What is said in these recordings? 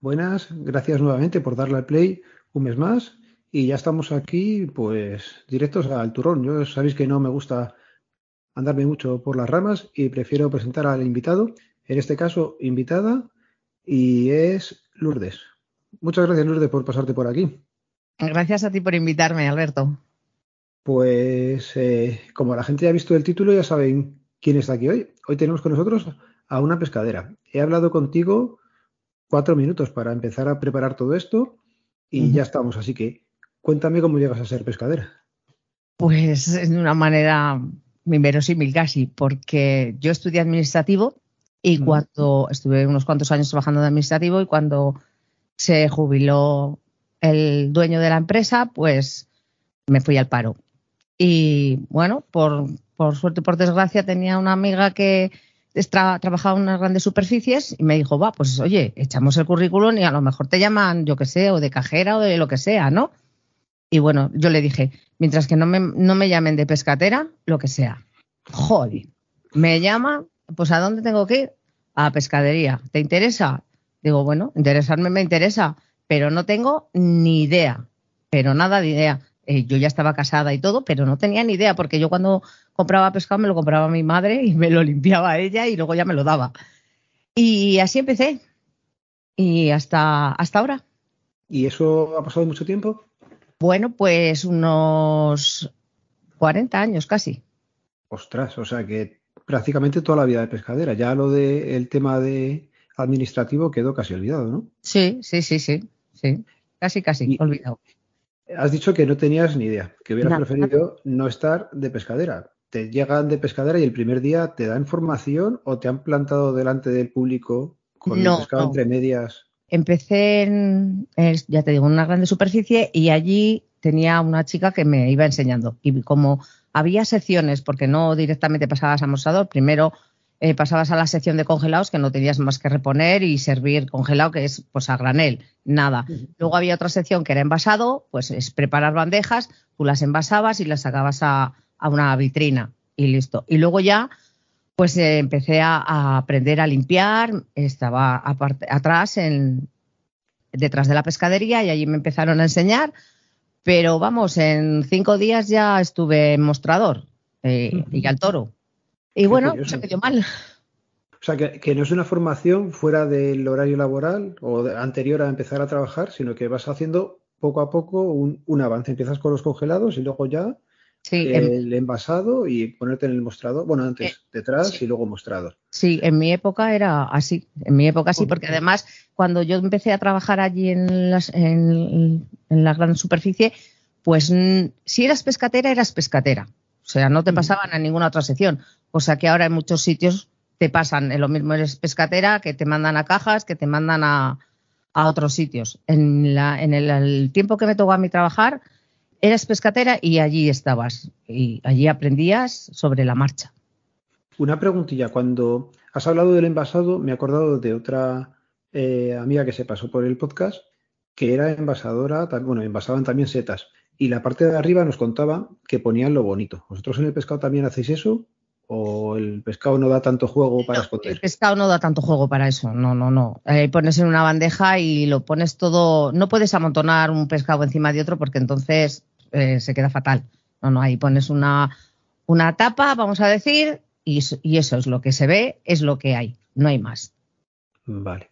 Buenas, gracias nuevamente por darle al play un mes más y ya estamos aquí pues directos al turrón. Yo sabéis que no me gusta andarme mucho por las ramas y prefiero presentar al invitado, en este caso invitada, y es Lourdes. Muchas gracias Lourdes por pasarte por aquí. Gracias a ti por invitarme, Alberto. Pues eh, como la gente ya ha visto el título, ya saben quién está aquí hoy. Hoy tenemos con nosotros a una pescadera. He hablado contigo cuatro minutos para empezar a preparar todo esto y ya estamos. Así que cuéntame cómo llegas a ser pescadera. Pues de una manera inverosímil casi, porque yo estudié administrativo y cuando estuve unos cuantos años trabajando de administrativo y cuando se jubiló el dueño de la empresa, pues me fui al paro. Y bueno, por, por suerte y por desgracia tenía una amiga que trabajaba en unas grandes superficies y me dijo, va, pues oye, echamos el currículum y a lo mejor te llaman, yo que sé, o de cajera o de lo que sea, ¿no? Y bueno, yo le dije, mientras que no me, no me llamen de pescatera, lo que sea. Joder, me llama, pues ¿a dónde tengo que ir? A pescadería. ¿Te interesa? Digo, bueno, interesarme me interesa, pero no tengo ni idea, pero nada de idea. Eh, yo ya estaba casada y todo, pero no tenía ni idea, porque yo cuando compraba pescado me lo compraba mi madre y me lo limpiaba ella y luego ya me lo daba. Y así empecé. Y hasta, hasta ahora. ¿Y eso ha pasado mucho tiempo? Bueno, pues unos 40 años casi. Ostras, o sea que prácticamente toda la vida de pescadera. Ya lo del tema de administrativo quedó casi olvidado, ¿no? Sí, sí, sí, sí. sí. Casi, casi, olvidado. Has dicho que no tenías ni idea, que hubieras preferido no estar de pescadera. Te llegan de pescadera y el primer día te dan formación o te han plantado delante del público con el pescado entre medias. Empecé en, ya te digo, en una grande superficie y allí tenía una chica que me iba enseñando. Y como había secciones, porque no directamente pasabas a mostrador, primero eh, pasabas a la sección de congelados que no tenías más que reponer y servir congelado, que es pues a granel, nada. Luego había otra sección que era envasado, pues es preparar bandejas, tú las envasabas y las sacabas a, una vitrina y listo. Y luego ya pues eh, empecé a, aprender a limpiar, estaba atrás en, detrás de la pescadería y allí me empezaron a enseñar, pero vamos, en cinco días ya estuve en mostrador eh, y al toro. Y bueno, se me dio mal. O sea, que, no es una formación fuera del horario laboral o anterior a empezar a trabajar, sino que vas haciendo poco a poco un, avance. Empiezas con los congelados y luego ya el envasado y ponerte en el mostrador. Bueno, antes eh, detrás y luego mostrador. Sí, en mi época era así. En mi época sí, porque además cuando yo empecé a trabajar allí en, las, en, en la gran superficie, pues si eras pescatera, eras pescatera. O sea, no te pasaban a ninguna otra sección. O sea que ahora en muchos sitios te pasan, en lo mismo eres pescatera, que te mandan a cajas, que te mandan a, otros sitios. En, la, en el, tiempo que me tocó a mí trabajar, eras pescatera y allí estabas. Y allí aprendías sobre la marcha. Una preguntilla. Cuando has hablado del envasado, me he acordado de otra eh, amiga que se pasó por el podcast, que era envasadora, bueno, envasaban también setas. Y la parte de arriba nos contaba que ponían lo bonito. ¿Vosotros en el pescado también hacéis eso? o el pescado no da tanto juego para esconder? El pescado no da tanto juego para eso, no, no, no. Eh, pones en una bandeja y lo pones todo, no puedes amontonar un pescado encima de otro porque entonces eh, se queda fatal. No, no, ahí pones una, una tapa, vamos a decir, y, y eso es lo que se ve, es lo que hay, no hay más. Vale.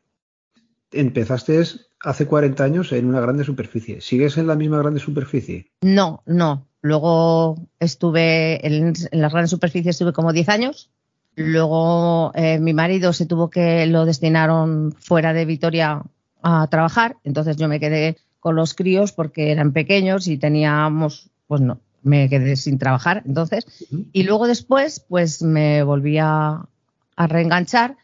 Empezaste hace 40 años en una grande superficie. ¿Sigues en la misma grande superficie? No, no. Luego estuve en, las grandes superficies, estuve como 10 años. Luego eh, mi marido se tuvo que lo destinaron fuera de Vitoria a trabajar. Entonces yo me quedé con los críos porque eran pequeños y teníamos, pues no, me quedé sin trabajar. Entonces, y luego después, pues me volví a reenganchar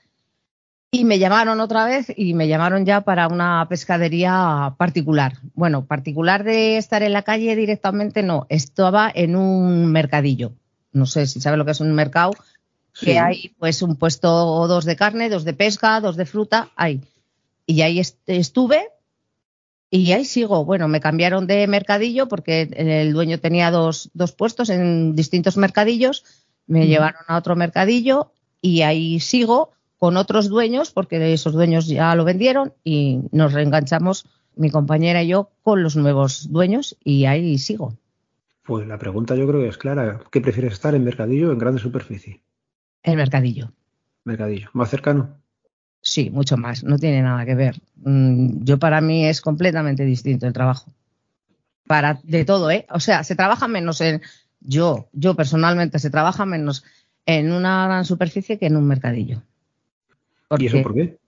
y me llamaron otra vez y me llamaron ya para una pescadería particular. Bueno, particular de estar en la calle directamente no, estaba en un mercadillo. no sé si sabes lo que es un mercado, que hay pues un puesto o dos de carne, dos de pesca, dos de fruta, hay. Y ahí estuve y ahí sigo. Bueno, me cambiaron de mercadillo porque el dueño tenía dos, dos puestos en distintos mercadillos, me llevaron a otro mercadillo y ahí sigo con otros dueños porque esos dueños ya lo vendieron y nos reenganchamos mi compañera y yo con los nuevos dueños y ahí sigo. Pues la pregunta yo creo que es clara. ¿Qué prefieres estar en mercadillo o en grande superficie? En mercadillo. Mercadillo. ¿Más cercano? Sí, mucho más. No tiene nada que ver. Mm, yo para mí es completamente distinto el trabajo. Para de todo, ¿eh? O sea, se trabaja menos en yo, yo personalmente se trabaja menos en una gran superficie que en un mercadillo. ¿Y eso por qué?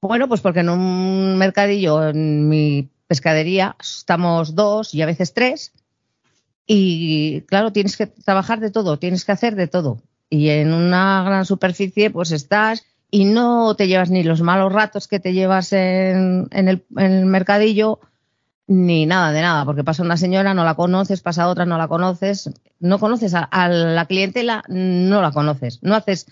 Bueno, pues porque en un mercadillo, en mi pescadería, estamos dos y a veces tres. Y claro, tienes que trabajar de todo, tienes que hacer de todo. Y en una gran superficie, pues estás y no te llevas ni los malos ratos que te llevas en, el, mercadillo, ni nada de nada, porque pasa una señora, no la conoces, pasa otra, no la conoces, no conoces a, a la clientela, no la conoces, no haces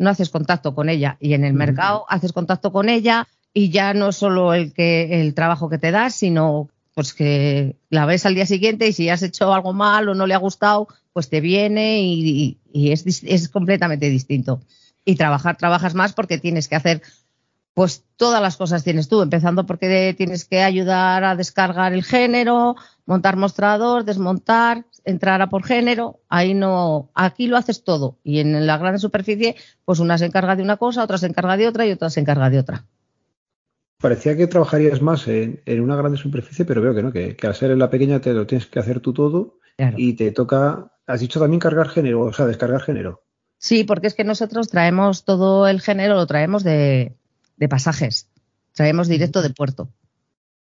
no haces contacto con ella. Y en el mercado haces contacto con ella y ya no solo el que el trabajo que te das, sino pues que la ves al día siguiente y si has hecho algo mal o no le ha gustado, pues te viene y, es, es, completamente distinto. Y trabajar, trabajas más porque tienes que hacer, pues todas las cosas tienes tú, empezando porque tienes que ayudar a descargar el género, montar mostrador, desmontar, entrar a por género, ahí no, aquí lo haces todo. Y en la gran superficie, pues una se encarga de una cosa, otra se encarga de otra y otra se encarga de otra. Parecía que trabajarías más en, una grande superficie, pero veo que no, que, al ser en la pequeña te lo tienes que hacer tú todo y te toca, has dicho también cargar género, o sea, descargar género. Sí, porque es que nosotros traemos todo el género, lo traemos de, pasajes, traemos directo de puerto.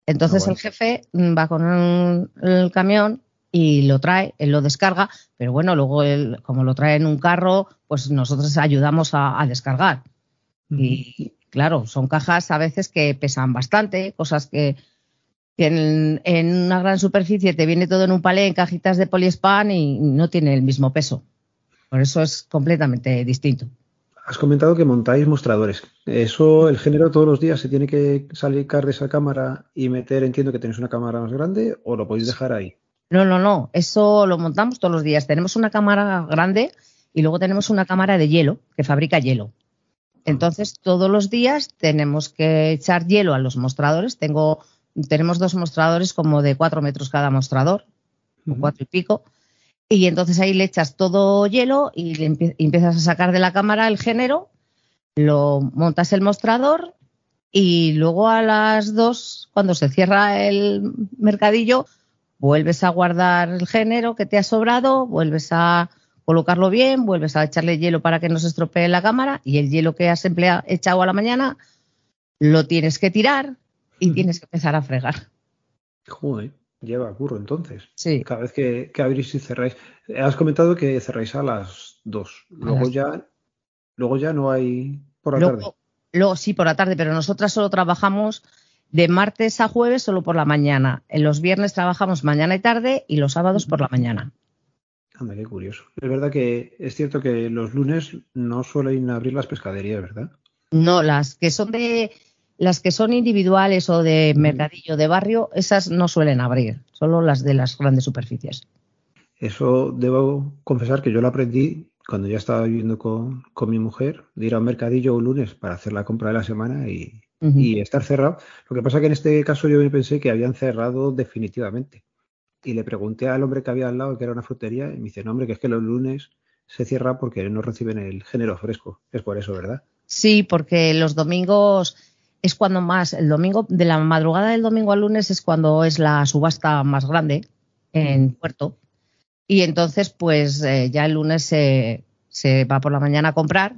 Entonces ah, el jefe va con el camión y lo trae, él lo descarga, pero bueno, luego él, como lo trae en un carro, pues nosotros ayudamos a, descargar. Y claro, son cajas a veces que pesan bastante, cosas que, en, una gran superficie te viene todo en un palé en cajitas de poliespan y no tiene el mismo peso. Por eso es completamente distinto. Has comentado que montáis mostradores. Eso, el género todos los días se tiene que salir de esa cámara y meter, entiendo que tenéis una cámara más grande o lo podéis dejar ahí. No, no, no. Eso lo montamos todos los días. Tenemos una cámara grande y luego tenemos una cámara de hielo que fabrica hielo. Entonces, todos los días tenemos que echar hielo a los mostradores. Tengo, tenemos dos mostradores como de cuatro metros cada mostrador, o cuatro y pico. Y entonces ahí le echas todo hielo y, y empiezas a sacar de la cámara el género, lo montas el mostrador y luego a las dos, cuando se cierra el mercadillo, vuelves a guardar el género que te ha sobrado, vuelves a colocarlo bien, vuelves a echarle hielo para que no se estropee la cámara y el hielo que has empleado, echado a la mañana lo tienes que tirar y tienes que empezar a fregar. Joder, lleva curro entonces. Sí. Cada vez que, abrís y cerráis. Has comentado que cerráis a las dos. Luego ya, luego ya no hay por la tarde. Luego sí, por la tarde, pero nosotras solo trabajamos de martes a jueves solo por la mañana. En los viernes trabajamos mañana y tarde y los sábados por la mañana. Anda, qué curioso. Es verdad que es cierto que los lunes no suelen abrir las pescaderías, ¿verdad? No, las que son de las que son individuales o de mercadillo de barrio, esas no suelen abrir, solo las de las grandes superficies. Eso debo confesar que yo lo aprendí cuando ya estaba viviendo con, con mi mujer, de ir a un mercadillo un lunes para hacer la compra de la semana y, y estar cerrado. Lo que pasa que en este caso yo pensé que habían cerrado definitivamente. Y le pregunté al hombre que había al lado, que era una frutería, y me dice, no, hombre, que es que los lunes se cierra porque no reciben el género fresco. Es por eso, ¿verdad? Sí, porque los domingos es cuando más, el domingo, de la madrugada del domingo al lunes es cuando es la subasta más grande en Puerto. Y entonces, pues eh, ya el lunes se, se va por la mañana a comprar,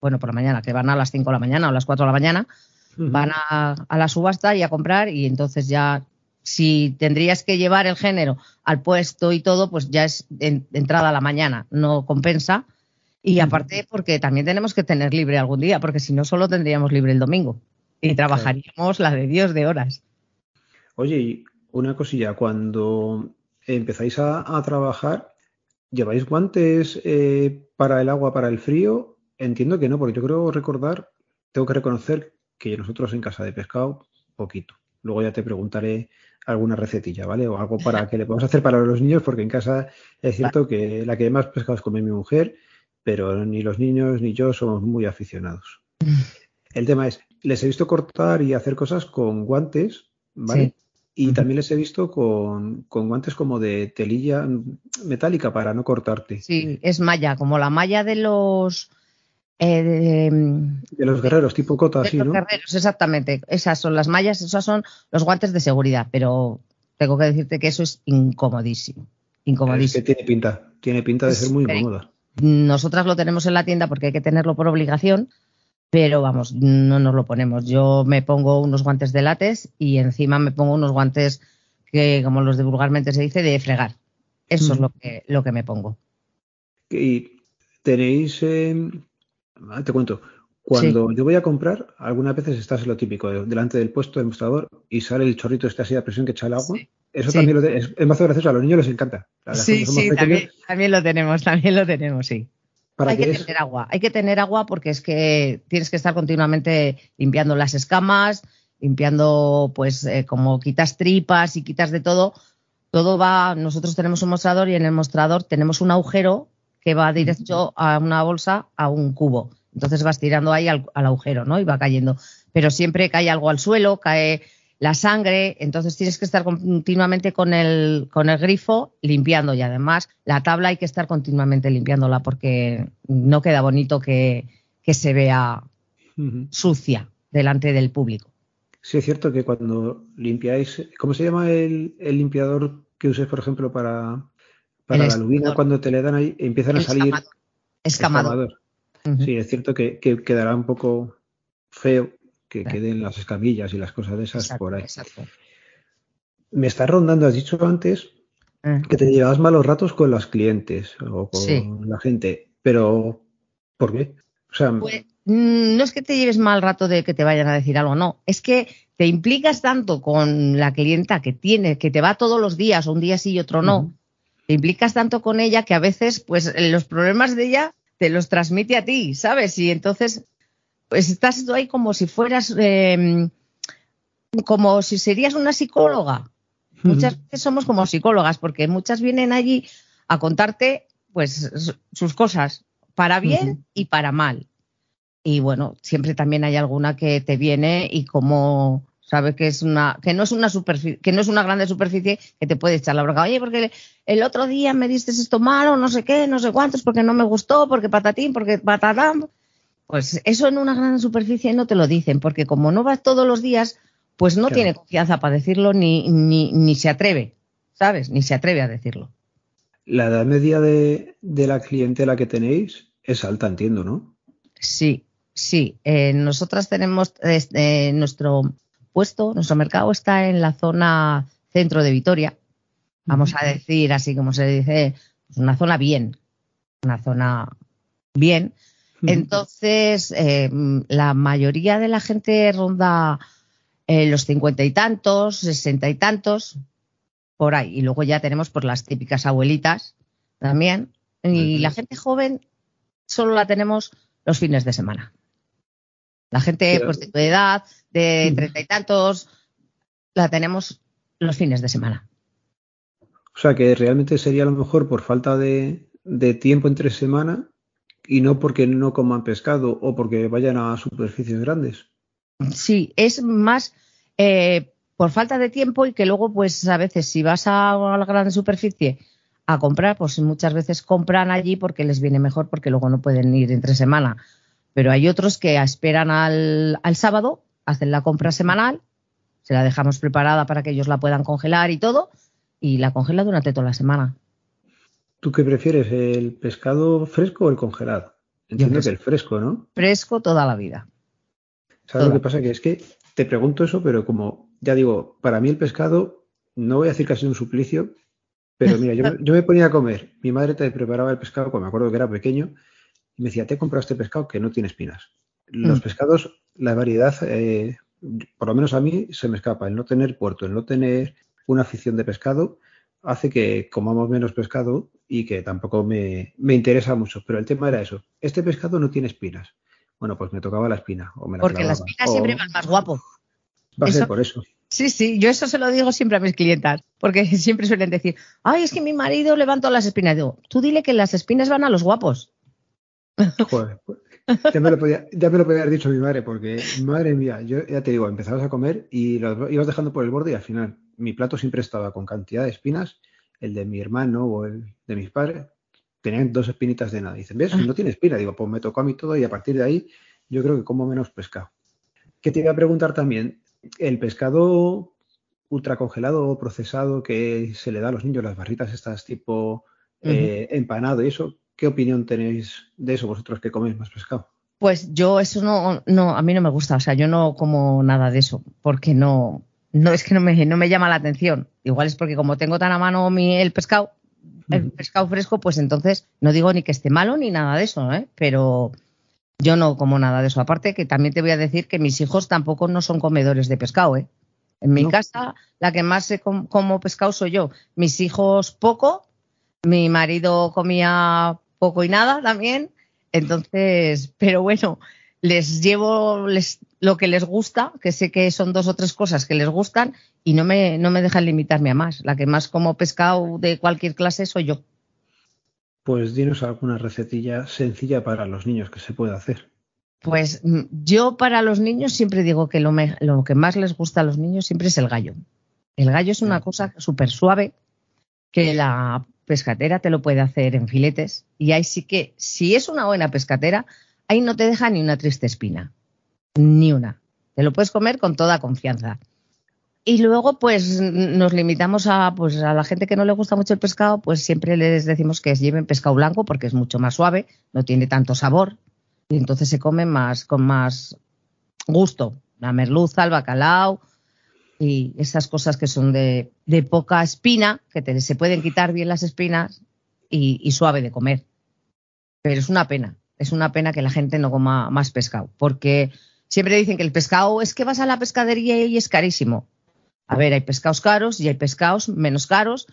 bueno, por la mañana, que van a las 5 de la mañana o a las 4 de la mañana, van a, la subasta y a comprar y entonces ya si tendrías que llevar el género al puesto y todo, pues ya es entrada a la mañana, no compensa. Y aparte, porque también tenemos que tener libre algún día, porque si no, solo tendríamos libre el domingo y trabajaríamos la de Dios de horas. Oye, y una cosilla, cuando empezáis a, trabajar, ¿Lleváis guantes eh, para el agua, para el frío? Entiendo que no, porque yo creo recordar, tengo que reconocer que nosotros en casa de pescado, poquito. Luego ya te preguntaré alguna recetilla, ¿vale? O algo para que le podamos hacer para los niños, porque en casa es cierto que la que más pescados come mi mujer, pero ni los niños ni yo somos muy aficionados. El tema es, les he visto cortar y hacer cosas con guantes, ¿vale? Y también les he visto con, guantes como de telilla metálica para no cortarte. Sí, es malla, como la malla de los... Eh, de, los guerreros, tipo cota, de los guerreros, exactamente. Esas son las mallas, esos son los guantes de seguridad, pero tengo que decirte que eso es incomodísimo. Incomodísimo. Es que tiene pinta, tiene pinta de ser muy incómoda. Nosotras lo tenemos en la tienda porque hay que tenerlo por obligación, pero vamos, no nos lo ponemos. Yo me pongo unos guantes de látex y encima me pongo unos guantes que, como los de vulgarmente se dice, de fregar. Eso es lo que, lo que me pongo. Y tenéis, eh, te cuento, cuando yo voy a comprar, algunas veces estás en lo típico, delante del puesto del mostrador y sale el chorrito este así de presión que echa el agua. Eso también lo es, es, más gracioso, a los niños les encanta. Sí, sí, también, también, lo tenemos, también lo tenemos, sí hay que tener agua, hay que tener agua porque es que tienes que estar continuamente limpiando las escamas, limpiando, pues, eh, como quitas tripas y quitas de todo, todo va, nosotros tenemos un mostrador y en el mostrador tenemos un agujero que va directo a una bolsa, a un cubo. Entonces vas tirando ahí al, al agujero, ¿no? Y va cayendo. Pero siempre cae algo al suelo, cae la sangre, entonces tienes que estar continuamente con el, con el grifo limpiando y además la tabla hay que estar continuamente limpiándola porque no queda bonito que, se vea sucia delante del público. Sí, es cierto que cuando limpiáis, ¿cómo se llama el, limpiador que uses, por ejemplo, para, para la lubina? Cuando te le dan ahí, empiezan a salir. Escamador. Sí, es cierto que, quedará un poco feo que queden las escamillas y las cosas de esas por ahí. Me está rondando, has dicho antes eh. que te llevas malos ratos con los clientes o con la gente, pero ¿por qué? O sea, pues, mm, no es que te lleves mal rato de que te vayan a decir algo, no, es que te implicas tanto con la clienta que tiene, que te va todos los días, o un día sí y otro no, te implicas tanto con ella que a veces, pues los problemas de ella te los transmite a ti, ¿sabes? Y entonces pues estás tú ahí como si fueras, em, como si serías una psicóloga. Muchas veces somos como psicólogas, porque muchas vienen allí a contarte pues sus cosas, para bien y para mal. Y bueno, siempre también hay alguna que te viene y como sabe que es una, que no es una superficie, que no es una grande superficie que te puede echar la bronca. Oye, porque el otro día me diste esto malo, no sé qué, no sé cuántos, porque no me gustó, porque patatín, porque patatán. Pues eso en una gran superficie no te lo dicen, porque como no vas todos los días, pues no tiene confianza para decirlo ni, ni, ni, se atreve, ¿sabes? Ni se atreve a decirlo. La edad media de, la clientela que tenéis es alta, entiendo, ¿no? Sí, sí. Eh, nosotras tenemos este, nuestro puesto, nuestro mercado está en la zona centro de Vitoria. Vamos a decir, así como se dice, pues una zona bien, una zona bien, entonces, eh, la mayoría de la gente ronda eh, los cincuenta y tantos, sesenta y tantos, por ahí. Y luego ya tenemos por las típicas abuelitas también. Y la gente joven solo la tenemos los fines de semana. La gente pues, de tu edad, de treinta y tantos, la tenemos los fines de semana. O sea que realmente sería a lo mejor por falta de, de tiempo entre semana y no porque no coman pescado o porque vayan a superficies grandes. Sí, es más eh, por falta de tiempo y que luego, pues a veces, si vas a la gran superficie a comprar, pues muchas veces compran allí porque les viene mejor, porque luego no pueden ir entre semana. Pero hay otros que esperan al, al sábado, hacen la compra semanal, se la dejamos preparada para que ellos la puedan congelar y todo, y la congelan durante toda la semana. ¿Tú qué prefieres, el pescado fresco o el congelado? Entiendo que el fresco, ¿no? Fresco toda la vida. ¿Sabes lo que pasa? Que es que te pregunto eso, pero como ya digo, para mí el pescado, no voy a decir casi un suplicio, pero mira, yo, me ponía a comer. Mi madre te preparaba el pescado, como me acuerdo que era pequeño, y me decía, te he comprado este pescado que no tiene espinas. Los mm. pescados, la variedad, eh, por lo menos a mí, se me escapa. El no tener puerto, el no tener una afición de pescado, hace que comamos menos pescado y que tampoco me, interesa mucho. Pero el tema era eso. Este pescado no tiene espinas. Bueno, pues me tocaba la espina. O me la Porque la espina siempre va más guapo. Va a ser por eso. Sí, sí, yo eso se lo digo siempre a mis clientas, porque siempre suelen decir, ay, es que mi marido levantó las espinas. Digo, tú dile que las espinas van a los guapos. Joder, pues, ya me, lo podía, ya me lo podía haber dicho mi madre, porque madre mía, yo ya te digo, empezabas a comer y los ibas dejando por el borde y al final mi plato siempre estaba con cantidad de espinas, el de mi hermano o el de mis padres, tenían dos espinitas de nada. Y dicen, ¿ves? No tiene espina. Digo, pues me tocó a mí todo y a partir de ahí yo creo que como menos pescado. Que te iba a preguntar también, el pescado ultracongelado o procesado que se le da a los niños, las barritas estas tipo eh, empanado y eso, ¿qué opinión tenéis de eso vosotros que coméis más pescado? Pues yo eso no, no, a mí no me gusta, o sea, yo no como nada de eso, porque no, no es que no me, no me llama la atención. Igual es porque como tengo tan a mano mi, el pescado, el pescado fresco, pues entonces no digo ni que esté malo ni nada de eso, ¿eh? pero yo no como nada de eso. Aparte que también te voy a decir que mis hijos tampoco no son comedores de pescado. ¿eh? En mi casa la que más como pescado soy yo. Mis hijos poco, mi marido comía poco y nada también. Entonces, pero bueno, les llevo les, lo que les gusta, que sé que son dos o tres cosas que les gustan y no me, no me dejan limitarme a más. La que más como pescado de cualquier clase soy yo. Pues dinos alguna recetilla sencilla para los niños que se puede hacer. Pues mm, yo para los niños siempre digo que lo, lo que más les gusta a los niños siempre es el gallo. El gallo es una cosa súper suave que la pescatera te lo puede hacer en filetes y ahí sí que, si es una buena pescatera, ahí no te deja ni una triste espina, ni una. Te lo puedes comer con toda confianza. Y luego, pues nos limitamos a, pues, a la gente que no le gusta mucho el pescado, pues siempre les decimos que lleven pescado blanco porque es mucho más suave, no tiene tanto sabor y entonces se come más con más gusto. La merluza, el bacalao y esas cosas que son de, poca espina, que se pueden quitar bien las espinas y suave de comer. Pero es una pena, es una pena que la gente no coma más pescado, porque siempre dicen que el pescado es que vas a la pescadería y es carísimo. A ver, hay pescados caros y hay pescados menos caros.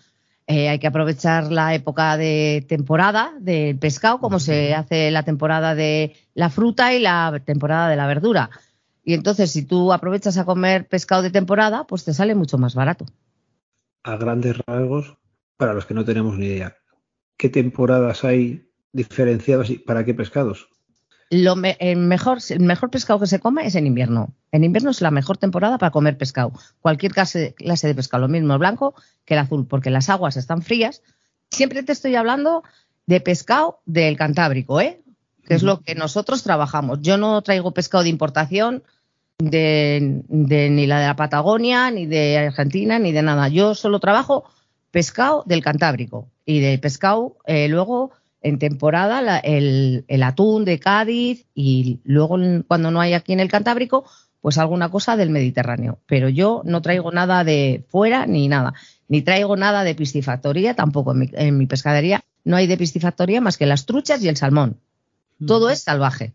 Eh, hay que aprovechar la época de temporada del pescado, como se hace la temporada de la fruta y la temporada de la verdura. Y entonces, si tú aprovechas a comer pescado de temporada, pues te sale mucho más barato. A grandes rasgos, para los que no tenemos ni idea, ¿qué temporadas hay diferenciados y para qué pescados? Lo el, mejor, el mejor pescado que se come es en invierno. En invierno es la mejor temporada para comer pescado. Cualquier clase, clase de pescado, lo mismo el blanco que el azul, porque las aguas están frías. Siempre te estoy hablando de pescado del Cantábrico, ¿eh? que es lo que nosotros trabajamos. Yo no traigo pescado de importación de, ni la de la Patagonia, ni de Argentina, ni de nada. Yo solo trabajo pescado del Cantábrico y de pescado eh, luego en temporada el, atún de Cádiz y luego cuando no hay aquí en el Cantábrico, pues alguna cosa del Mediterráneo. Pero yo no traigo nada de fuera ni nada, ni traigo nada de piscifactoría, tampoco en mi, pescadería no hay de piscifactoría más que las truchas y el salmón. Todo es salvaje.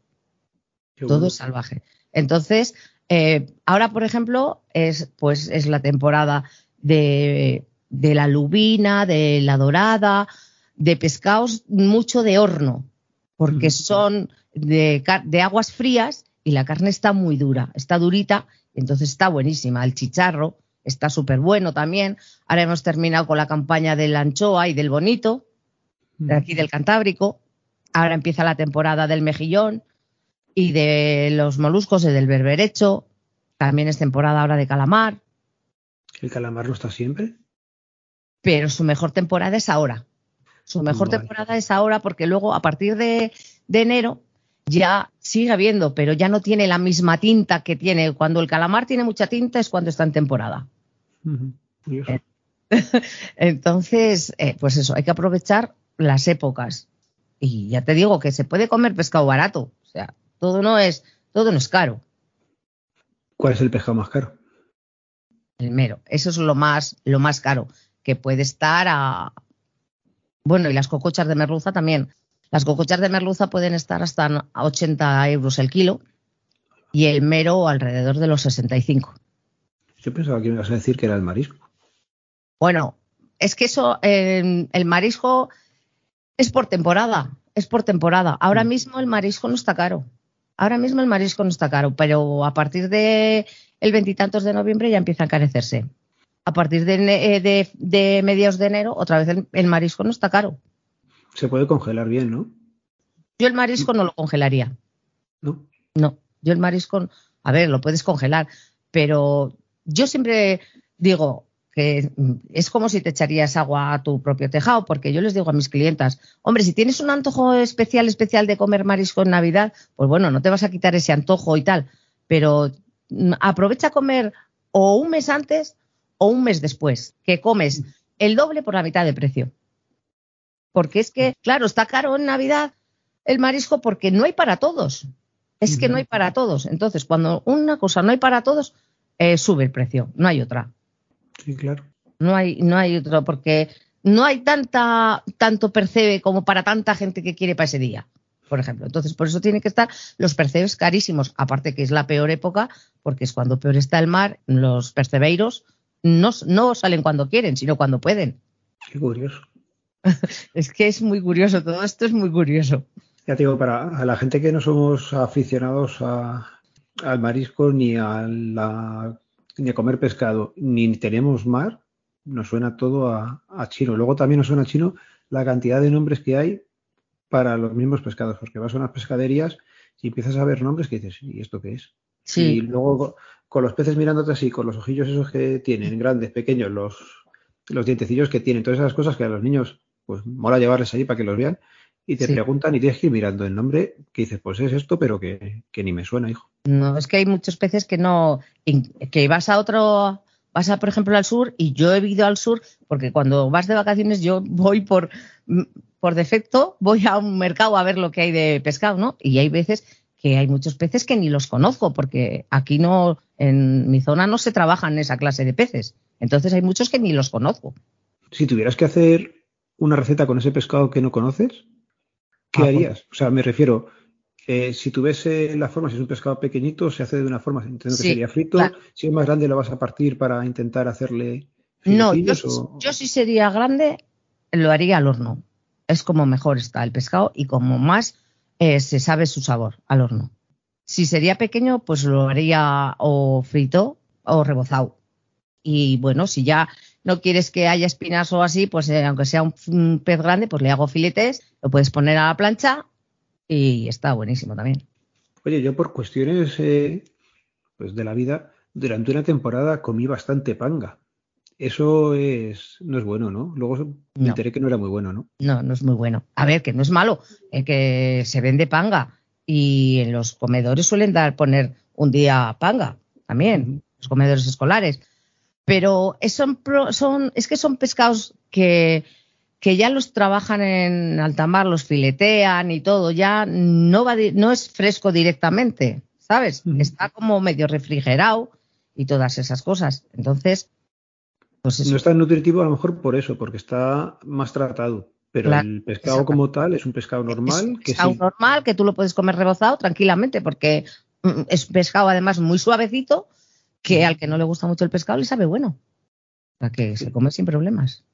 Todo es salvaje. Entonces, eh, ahora, por ejemplo, es, pues, es la temporada de, de la lubina, de la dorada, de pescados mucho de horno, porque son de, aguas frías y la carne está muy dura, está durita, entonces está buenísima. El chicharro está súper bueno también. Ahora hemos terminado con la campaña del anchoa y del bonito, de aquí del Cantábrico. Ahora empieza la temporada del mejillón y de los moluscos y del berberecho. También es temporada ahora de calamar. ¿El calamar no está siempre? Pero su mejor temporada es ahora. Su mejor temporada es ahora porque luego a partir de, enero ya sigue habiendo, pero ya no tiene la misma tinta que tiene. Cuando el calamar tiene mucha tinta es cuando está en temporada. Entonces, eh, pues eso, hay que aprovechar las épocas. Y ya te digo que se puede comer pescado barato. O sea, todo no es, todo no es caro. ¿Cuál es el pescado más caro? El mero. Eso es lo más, lo más caro, que puede estar a, bueno, y las cocochas de merluza también. Las cocochas de merluza pueden estar hasta 80 euros el kilo y el mero alrededor de los 65. Yo pensaba que me ibas a decir que era el marisco. Bueno, es que eso, el marisco es por temporada, es por temporada. Ahora mm. mismo el marisco no está caro. Ahora mismo el marisco no está caro, pero a partir de el veintitantos de noviembre ya empieza a encarecerse. A partir de, de, de mediados de enero, otra vez el, marisco no está caro. Se puede congelar bien, ¿no? Yo el marisco no lo congelaría. ¿No? No, yo el marisco, a ver, lo puedes congelar, pero yo siempre digo, que es como si te echarías agua a tu propio tejado, porque yo les digo a mis clientas, hombre, si tienes un antojo especial, especial de comer marisco en Navidad, pues bueno, no te vas a quitar ese antojo y tal, pero mm, aprovecha a comer o un mes antes o un mes después, que comes el doble por la mitad de precio. Porque es que, claro, está caro en Navidad el marisco porque no hay para todos. Es que no hay para todos. Entonces, cuando una cosa no hay para todos, eh, sube el precio, no hay otra. Sí, claro. No hay, no hay otro, porque no hay tanta, tanto percebe como para tanta gente que quiere para ese día, por ejemplo. Entonces, por eso tiene que estar los percebes carísimos, aparte que es la peor época, porque es cuando peor está el mar, los percebeiros no, no salen cuando quieren, sino cuando pueden. Qué curioso. es que es muy curioso, todo esto es muy curioso. Ya te digo, para la gente que no somos aficionados al marisco ni a la ni a comer pescado, ni tenemos mar, nos suena todo a, chino. Luego también nos suena a chino la cantidad de nombres que hay para los mismos pescados, porque vas a unas pescaderías y empiezas a ver nombres que dices, ¿y esto qué es? Y luego con los peces mirándote así, con los ojillos esos que tienen, grandes, pequeños, los, los dientecillos que tienen, todas esas cosas que a los niños pues mola llevarles ahí para que los vean y te preguntan y tienes que ir mirando el nombre que dices, pues es esto, pero que, ni me suena, hijo. No, es que hay muchos peces que no, que vas a otro, vas a, por ejemplo, al sur y yo he ido al sur porque cuando vas de vacaciones yo voy por, por defecto, voy a un mercado a ver lo que hay de pescado, ¿no? Y hay veces que hay muchos peces que ni los conozco porque aquí no, en mi zona no se trabajan esa clase de peces. Entonces hay muchos que ni los conozco. Si tuvieras que hacer una receta con ese pescado que no conoces, ¿Qué ah, pues harías? O sea, me refiero, eh, si tuviese la forma, si es un pescado pequeñito, se hace de una forma, entiendo que sería frito. Si es más grande, lo vas a partir para intentar hacerle. No, yo, yo si sería grande, lo haría al horno. Es como mejor está el pescado y como más eh, se sabe su sabor al horno. Si sería pequeño, pues lo haría o frito o rebozado. Y bueno, si ya no quieres que haya espinas o así, pues eh, aunque sea un, pez grande, pues le hago filetes, lo puedes poner a la plancha y está buenísimo también. Oye, yo por cuestiones eh, pues de la vida, durante una temporada comí bastante panga. Eso es, no es bueno, ¿no? Luego me enteré que no era muy bueno, ¿no? No, no es muy bueno. A ver, que no es malo, es que se vende panga y en los comedores suelen dar poner un día panga también, los comedores escolares pero son, son, es que son pescados que, que ya los trabajan en alta mar, los filetean y todo, ya no, va, no es fresco directamente, ¿sabes? Está como medio refrigerado y todas esas cosas. Entonces, pues No es tan nutritivo a lo mejor por eso, porque está más tratado. Pero el pescado como tal es un pescado normal. Es un pescado normal que tú lo puedes comer rebozado tranquilamente porque mm, es pescado además muy suavecito que al que no le gusta mucho el pescado le sabe bueno. Para que se come sin problemas.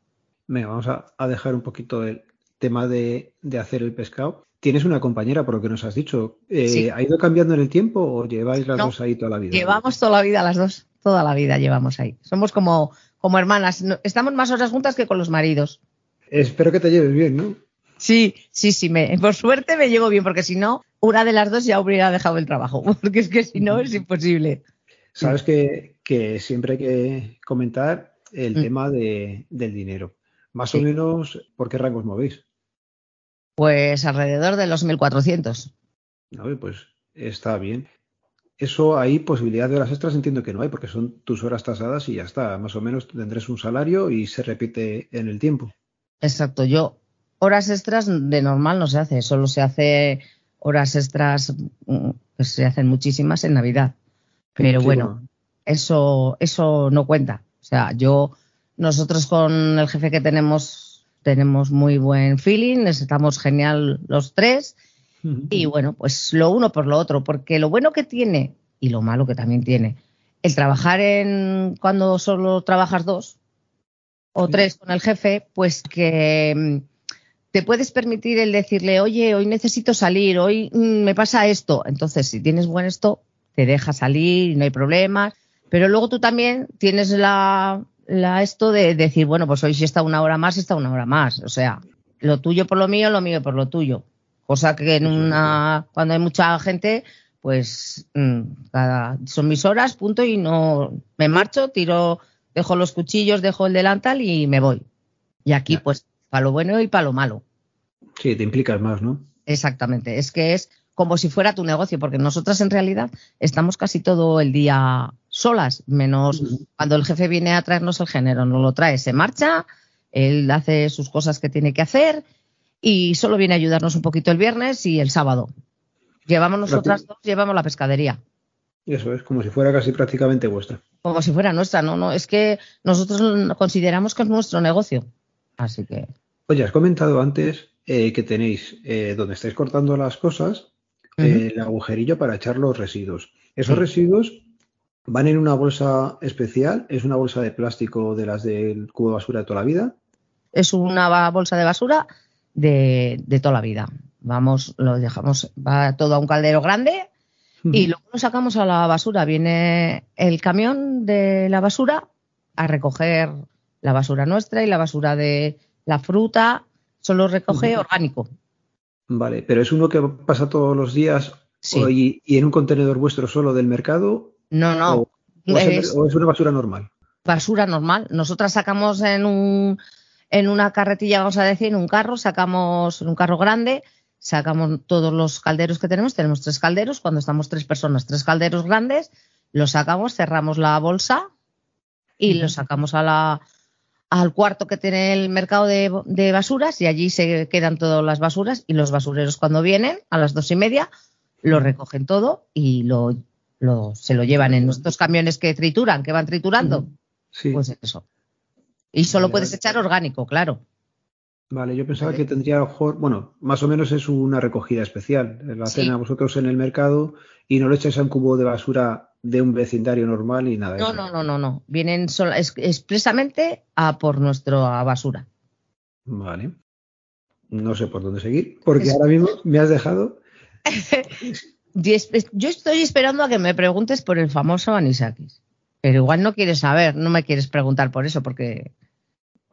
Venga, vamos a, dejar un poquito el tema de, hacer el pescado. Tienes una compañera, por lo que nos has dicho. Eh, ¿Ha ido cambiando en el tiempo o lleváis las dos ahí toda la vida? Llevamos toda la vida las dos. Toda la vida llevamos ahí. Somos como, como hermanas. Estamos más horas juntas que con los maridos. Espero que te lleves bien, ¿no? Sí, sí, sí. Me, por suerte me llevo bien, porque si no, una de las dos ya hubiera dejado el trabajo. Porque es que si no es imposible. Sabes que, siempre hay que comentar el mm. tema del dinero. Más o menos, ¿por qué rangos movéis? Pues alrededor de los 1.400. ver, pues está bien. Eso hay posibilidad de horas extras, entiendo que no hay, porque son tus horas tasadas y ya está. Más o menos tendrás un salario y se repite en el tiempo. Exacto. Yo, horas extras de normal no se hace, solo se hace horas extras, mm, pues se hacen muchísimas en Navidad. Pero bueno, eso, eso no cuenta. O sea, yo, nosotros con el jefe que tenemos, tenemos muy buen feeling, estamos genial los tres. Y bueno, pues lo uno por lo otro, porque lo bueno que tiene y lo malo que también tiene, el trabajar en cuando solo trabajas dos, o tres con el jefe, pues que mm, te puedes permitir el decirle, oye, hoy necesito salir, hoy mm, me pasa esto. Entonces, si tienes buen esto, te deja salir y no hay problemas. Pero luego tú también tienes la, la esto de decir, bueno, pues hoy si está una hora más, está una hora más. O sea, lo tuyo por lo mío, lo mío por lo tuyo. Cosa que en una, cuando hay mucha gente, pues mm, cada, son mis horas, punto, y no me marcho, tiro, dejo los cuchillos, dejo el delantal y me voy. Y aquí, pues, para lo bueno y para lo malo. Sí, te implicas más, ¿no? Exactamente. Es que es como si fuera tu negocio, porque nosotras en realidad estamos casi todo el día solas, menos cuando el jefe viene a traernos el género, no lo trae, se marcha, él hace sus cosas que tiene que hacer y solo viene a ayudarnos un poquito el viernes y el sábado. Llevamos nosotras dos, llevamos la pescadería. Eso es, como si fuera casi prácticamente vuestra. Como si fuera nuestra, no, no, es que nosotros consideramos que es nuestro negocio. Así que. Oye, has comentado antes eh, que tenéis eh, donde estáis cortando las cosas eh, el agujerillo para echar los residuos. Esos residuos van en una bolsa especial, es una bolsa de plástico de las del cubo de basura de toda la vida. Es una bolsa de basura de, toda la vida. Vamos, lo dejamos, va todo a un caldero grande y luego lo sacamos a la basura. Viene el camión de la basura a recoger la basura nuestra y la basura de la fruta solo recoge orgánico. Vale, pero es uno que pasa todos los días y, en un contenedor vuestro solo del mercado. No, no. O, es, una basura normal. Basura normal. Nosotras sacamos en un en una carretilla, vamos a decir, en un carro, sacamos en un carro grande, sacamos todos los calderos que tenemos, tenemos tres calderos, cuando estamos tres personas, tres calderos grandes, los sacamos, cerramos la bolsa y los sacamos a la, al cuarto que tiene el mercado de, basuras y allí se quedan todas las basuras y los basureros cuando vienen a las dos y media lo recogen todo y lo, se lo llevan en estos camiones que trituran, que van triturando. Sí. Pues eso. Y solo puedes echar orgánico, claro. Vale, yo pensaba que tendría, mejor, bueno, más o menos es una recogida especial. La hacen a vosotros en el mercado y no lo echáis a un cubo de basura de un vecindario normal y nada. No, no, no, no, no. Vienen expresamente a por nuestra basura. Vale. No sé por dónde seguir, porque ahora mismo me has dejado. Yo estoy esperando a que me preguntes por el famoso anisakis. Pero igual no quieres saber, no me quieres preguntar por eso, porque.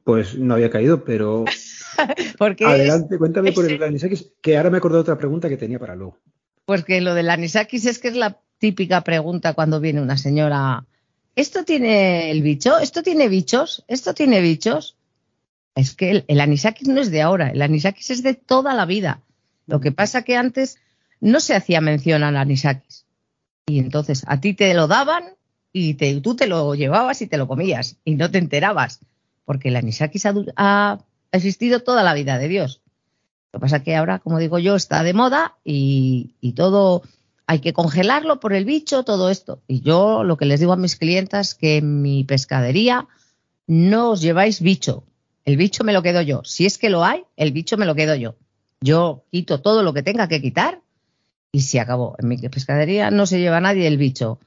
Pues no había caído, pero. Adelante, cuéntame por el anisakis, que ahora me acordé de otra pregunta que tenía para luego. Porque lo del anisakis es que es la típica pregunta cuando viene una señora, ¿esto tiene el bicho? ¿Esto tiene bichos? ¿Esto tiene bichos? Es que el, anisakis no es de ahora, el anisakis es de toda la vida. Lo que pasa que antes no se hacía mención al anisakis. Y entonces a ti te lo daban y tú te lo llevabas y te lo comías y no te enterabas. Porque el anisakis ha, existido toda la vida de Dios. Lo que pasa que ahora, como digo yo, está de moda y todo hay que congelarlo por el bicho, todo esto. Y yo lo que les digo a mis clientas que en mi pescadería no os lleváis bicho. El bicho me lo quedo yo. Si es que lo hay, el bicho me lo quedo yo. Yo quito todo lo que tenga que quitar y se acabó. En mi pescadería no se lleva nadie el bicho.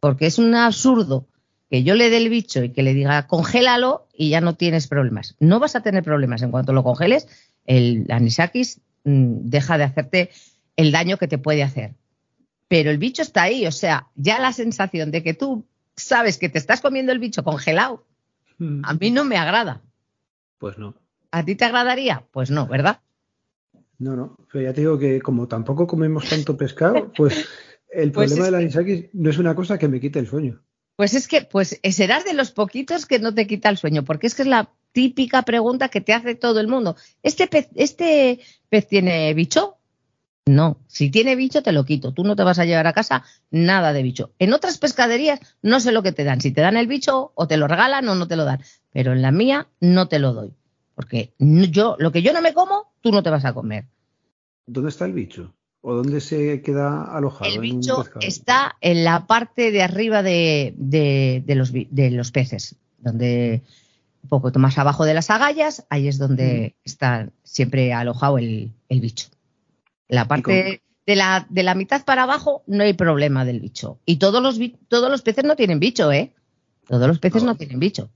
Porque es un absurdo que yo le dé el bicho y que le diga congélalo y ya no tienes problemas. No vas a tener problemas. En cuanto lo congeles, el anisakis mm, deja de hacerte el daño que te puede hacer pero el bicho está ahí, o sea, ya la sensación de que tú sabes que te estás comiendo el bicho congelado, hmm. a mí no me agrada. Pues no. ¿A ti te agradaría? Pues no, ¿verdad? No, no, pero ya te digo que como tampoco comemos tanto pescado, pues el pues problema de la anisakis no es una cosa que me quite el sueño. Pues es que, pues serás de los poquitos que no te quita el sueño, porque es que es la típica pregunta que te hace todo el mundo. ¿Este pez, este pez tiene bicho? No, si tiene bicho te lo quito. Tú no te vas a llevar a casa nada de bicho. En otras pescaderías no sé lo que te dan. Si te dan el bicho o te lo regalan o no te lo dan. Pero en la mía no te lo doy. Porque yo, lo que yo no me como, tú no te vas a comer. ¿Dónde está el bicho? ¿O dónde se queda alojado? El bicho está en la parte de arriba de, los, de los, peces, donde un poco más abajo de las agallas, ahí es donde mm. está siempre alojado el bicho. La parte de la, de la mitad para abajo no hay problema del bicho. Y todos los, todos los peces no tienen bicho, ¿eh? Todos los peces no, tienen bicho.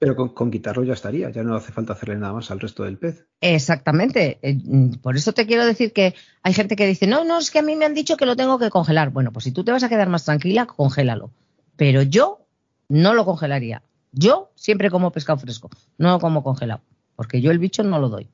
Pero con, quitarlo ya estaría, ya no hace falta hacerle nada más al resto del pez. Exactamente. Eh, mm, por eso te quiero decir que hay gente que dice, no, no, es que a mí me han dicho que lo tengo que congelar. Bueno, pues si tú te vas a quedar más tranquila, congélalo. Pero yo no lo congelaría. Yo siempre como pescado fresco, no como congelado, porque yo el bicho no lo doy.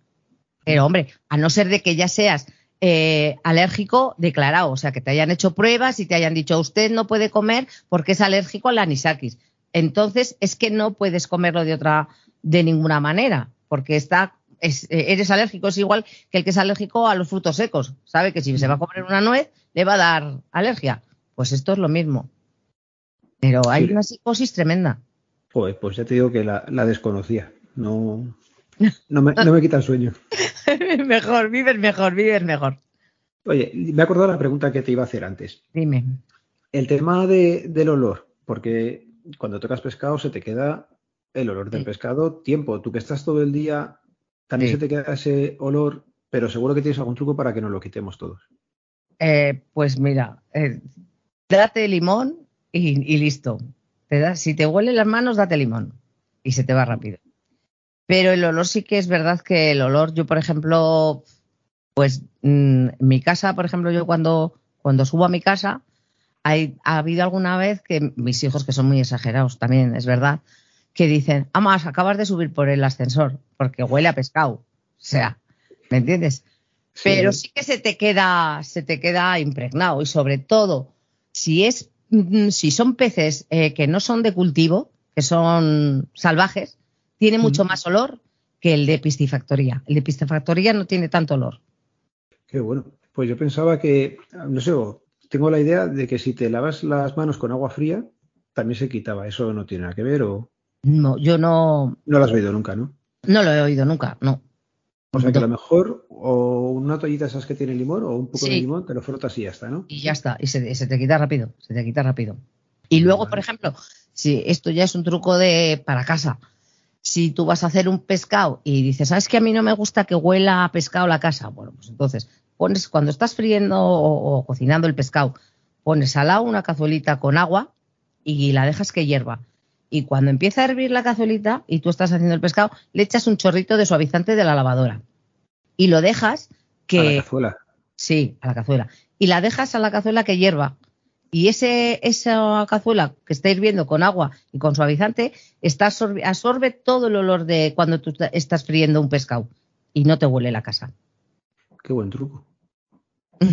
Pero hombre, a no ser de que ya seas eh, alérgico declarado, o sea, que te hayan hecho pruebas y te hayan dicho usted no puede comer porque es alérgico al anisakis entonces es que no puedes comerlo de otra, de ninguna manera, porque está, eh, eres alérgico, es igual que el que es alérgico a los frutos secos, sabe que si se va a comer una nuez le va a dar alergia. Pues esto es lo mismo. Pero hay una psicosis tremenda. Pues, pues ya te digo que la, desconocía. No, no me, no me quita el sueño. mejor, vives mejor, vives mejor. Oye, me he acordado la pregunta que te iba a hacer antes. Dime. El tema del olor, porque cuando tocas pescado se te queda el olor del pescado tiempo. Tú que estás todo el día, también se te queda ese olor, pero seguro que tienes algún truco para que nos lo quitemos todos. Eh, pues mira, eh, date limón y, listo. Te si te huele las manos, date limón y se te va rápido. Pero el olor sí que es verdad que el olor, yo por ejemplo, pues mm, en mi casa, por ejemplo, yo cuando, cuando subo a mi casa, ha habido alguna vez que mis hijos, que son muy exagerados también, es verdad, que dicen, amas, acabas de subir por el ascensor porque huele a pescado. O sea, ¿me entiendes? Pero sí que se te queda, se te queda impregnado y sobre todo si es, mm, si son peces eh, que no son de cultivo, que son salvajes, tiene mucho más olor que el de piscifactoría. El de piscifactoría no tiene tanto olor. Qué bueno. Pues yo pensaba que, no sé, tengo la idea de que si te lavas las manos con agua fría, también se quitaba. ¿Eso no tiene nada que ver o...? No, yo no... No lo has oído nunca, ¿no? No lo he oído nunca, no. O sea que a lo mejor o una toallita esas que tiene limón o un poco de limón te lo frotas y ya está, ¿no? Y ya está, y se, te quita rápido, se te quita rápido. Y luego, por ejemplo, si esto ya es un truco de para casa, si tú vas a hacer un pescado y dices, ¿sabes que a mí no me gusta que huela a pescado la casa? Bueno, pues entonces pones, cuando estás friendo o, cocinando el pescado, pones al lado una cazuelita con agua y la dejas que hierva. Y cuando empieza a hervir la cazuelita y tú estás haciendo el pescado, le echas un chorrito de suavizante de la lavadora. Y lo dejas que. A la cazuela. Sí, a la cazuela. Y la dejas a la cazuela que hierva. Y ese, esa cazuela que está hirviendo con agua y con suavizante está absorbe todo el olor de cuando tú estás friendo un pescado y no te huele la casa. Qué buen truco.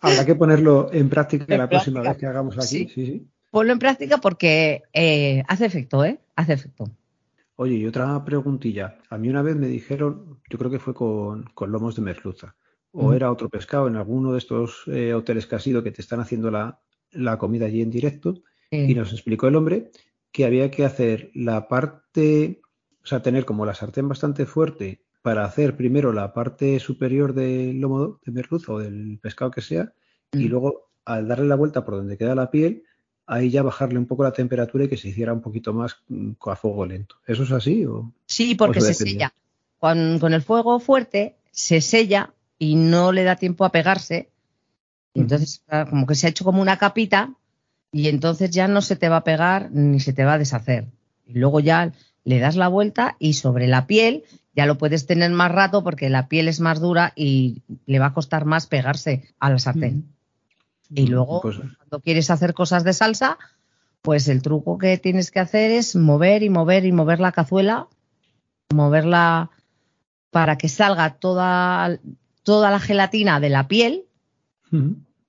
Habrá que ponerlo en práctica la próxima vez que hagamos aquí. Sí. Sí, Ponlo en práctica porque eh, hace efecto, ¿eh? Hace efecto. Oye, y otra preguntilla. A mí una vez me dijeron, yo creo que fue con, lomos de merluza, o era otro pescado en alguno de estos eh, hoteles que ha sido que te están haciendo la, la comida allí en directo, y nos explicó el hombre que había que hacer la parte, o sea, tener como la sartén bastante fuerte para hacer primero la parte superior del lomo de merluza o del pescado que sea y mm. luego al darle la vuelta por donde queda la piel, ahí ya bajarle un poco la temperatura y que se hiciera un poquito más mm, a fuego lento. ¿Eso es así? O, sí, porque se sella. Con, con, el fuego fuerte se sella y no le da tiempo a pegarse. Y mm. entonces, como que se ha hecho como una capita y entonces ya no se te va a pegar ni se te va a deshacer. Y luego ya le das la vuelta y sobre la piel ya lo puedes tener más rato porque la piel es más dura y le va a costar más pegarse a la sartén. Y luego, pues cuando quieres hacer cosas de salsa, pues el truco que tienes que hacer es mover y mover y mover la cazuela, moverla para que salga toda, toda la gelatina de la piel,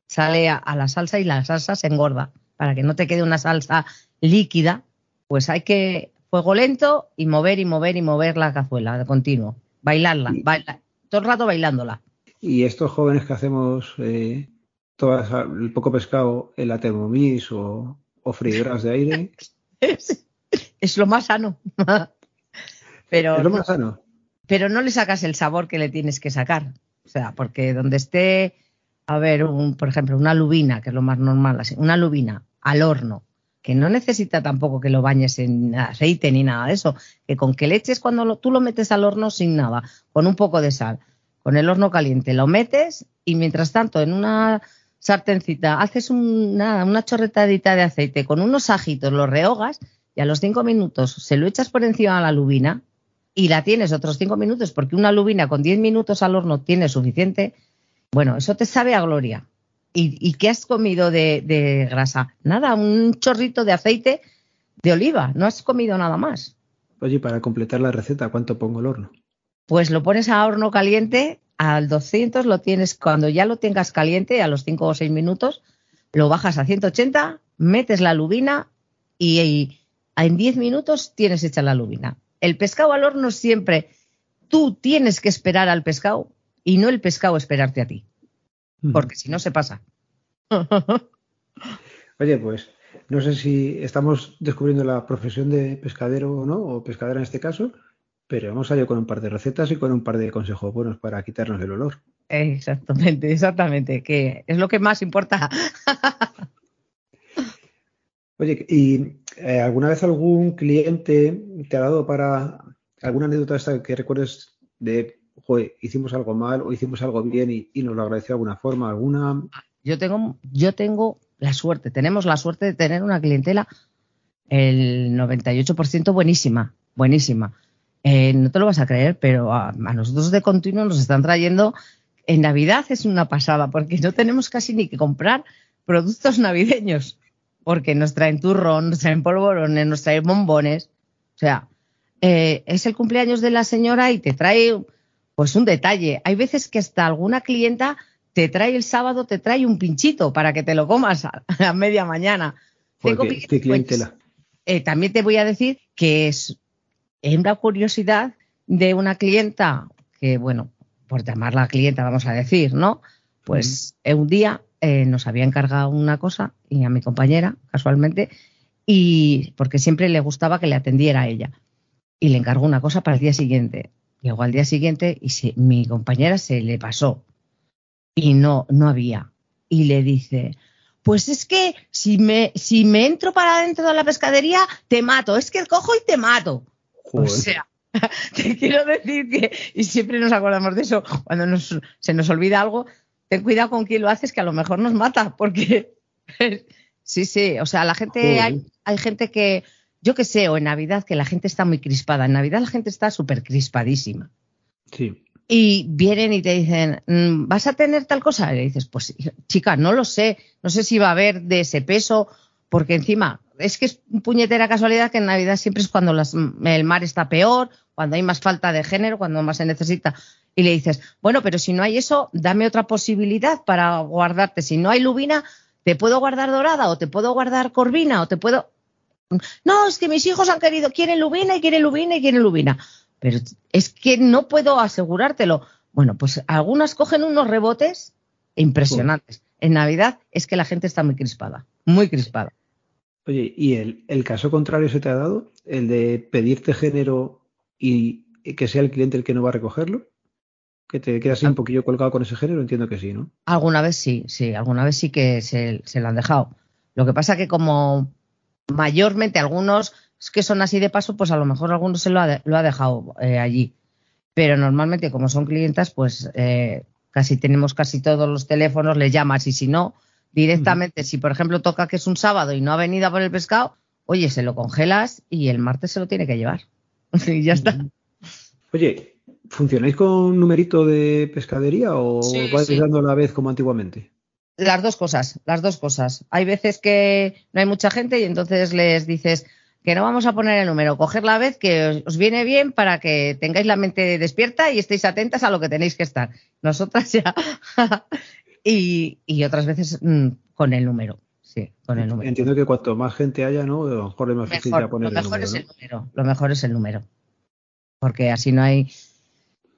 sale a, la salsa y la salsa se engorda. Para que no te quede una salsa líquida, pues hay que fuego lento y mover y mover y mover la cazuela de continuo. Bailarla, todo el rato bailándola. Y estos jóvenes que hacemos eh, el poco pescado en la Thermomix o, o de aire. es, lo más sano. pero, es lo más sano. Pero no le sacas el sabor que le tienes que sacar. O sea, porque donde esté, a ver, un, por ejemplo, una lubina, que es lo más normal, así, una lubina al horno que no necesita tampoco que lo bañes en aceite ni nada de eso, que con que le eches cuando tú lo metes al horno sin nada, con un poco de sal, con el horno caliente, lo metes y mientras tanto en una sartencita haces una, una chorretadita de aceite con unos ajitos, lo rehogas y a los cinco minutos se lo echas por encima a la lubina y la tienes otros cinco minutos, porque una lubina con diez minutos al horno tiene suficiente, bueno, eso te sabe a gloria. ¿Y, qué has comido de, de, grasa? Nada, un chorrito de aceite de oliva, no has comido nada más. Oye, para completar la receta, ¿cuánto pongo el horno? Pues lo pones a horno caliente, al 200 lo tienes, cuando ya lo tengas caliente, a los 5 o 6 minutos, lo bajas a 180, metes la lubina y, en 10 minutos tienes hecha la lubina. El pescado al horno siempre, tú tienes que esperar al pescado y no el pescado esperarte a ti, porque si no se pasa. Oye, pues no sé si estamos descubriendo la profesión de pescadero o no, o pescadera en este caso, pero hemos salido con un par de recetas y con un par de consejos buenos para quitarnos el olor. Exactamente, exactamente, que es lo que más importa. Oye, ¿y eh, alguna vez algún cliente te ha dado para alguna anécdota esta que recuerdes de, joder, hicimos algo mal o hicimos algo bien y, nos lo agradeció de alguna forma, alguna? Yo tengo, yo tengo la suerte, tenemos la suerte de tener una clientela el 98% buenísima, buenísima. Eh, no te lo vas a creer, pero a, nosotros de continuo nos están trayendo. En Navidad es una pasada, porque no tenemos casi ni que comprar productos navideños, porque nos traen turrón, nos traen polvorones, nos traen bombones. O sea, eh, es el cumpleaños de la señora y te trae pues un detalle. Hay veces que hasta alguna clienta te trae el sábado, te trae un pinchito para que te lo comas a, media mañana. Tengo clientela. Eh, también te voy a decir que es una curiosidad de una clienta que, bueno, por llamarla clienta, vamos a decir, ¿no? Pues un día eh, nos había encargado una cosa y a mi compañera, casualmente, y porque siempre le gustaba que le atendiera a ella. Y le encargó una cosa para el día siguiente. Llegó al día siguiente y mi compañera se le pasó y no, no había. Y le dice, pues es que si me, si me entro para dentro de la pescadería, te mato. Es que cojo y te mato. O sea, te quiero decir que, y siempre nos acordamos de eso, cuando se nos olvida algo, ten cuidado con quién lo haces, que a lo mejor nos mata, porque sí, sí, o sea, la gente, hay, hay, gente que, yo que sé, o en Navidad, que la gente está muy crispada. En Navidad la gente está súper crispadísima. Sí. Y vienen y te dicen, mm, ¿vas a tener tal cosa? Y le dices, pues chica, no lo sé, no sé si va a haber de ese peso, porque encima es que es puñetera casualidad que en Navidad siempre es cuando el mar está peor, cuando hay más falta de género, cuando más se necesita. Y le dices, bueno, pero si no hay eso, dame otra posibilidad para guardarte. Si no hay lubina, te puedo guardar dorada o te puedo guardar corvina o te puedo... No, es que mis hijos han querido, quieren lubina y quieren lubina y quieren lubina. Pero es que no puedo asegurártelo. Bueno, pues algunas cogen unos rebotes impresionantes. En Navidad es que la gente está muy crispada, muy crispada. Oye, ¿y el, caso contrario se te ha dado? ¿El de pedirte género y que sea el cliente el que no va a recogerlo? ¿Que te quedas un poquillo colgado con ese género? Entiendo que sí, ¿no? Alguna vez sí, sí, alguna vez sí que se, lo han dejado. Lo que pasa que como mayormente algunos que son así de paso, pues a lo mejor algunos se lo ha, lo ha dejado eh, allí. Pero normalmente como son clientas, pues eh, casi tenemos casi todos los teléfonos, le llamas y si no, Directamente, si por ejemplo toca que es un sábado y no ha venido a por el pescado, oye, se lo congelas y el martes se lo tiene que llevar. y ya está. Oye, ¿funcionáis con un numerito de pescadería o vais dando a la vez como antiguamente? Las dos cosas, las dos cosas. Hay veces que no hay mucha gente y entonces les dices que no vamos a poner el número, coger la vez que os viene bien para que tengáis la mente despierta y estéis atentas a lo que tenéis que estar. Nosotras ya y, otras veces mm, con el número. Sí, con el número. Entiendo que cuanto más gente haya, ¿no? A lo mejor es más poner lo mejor es el número. Lo mejor es el número. Porque así no hay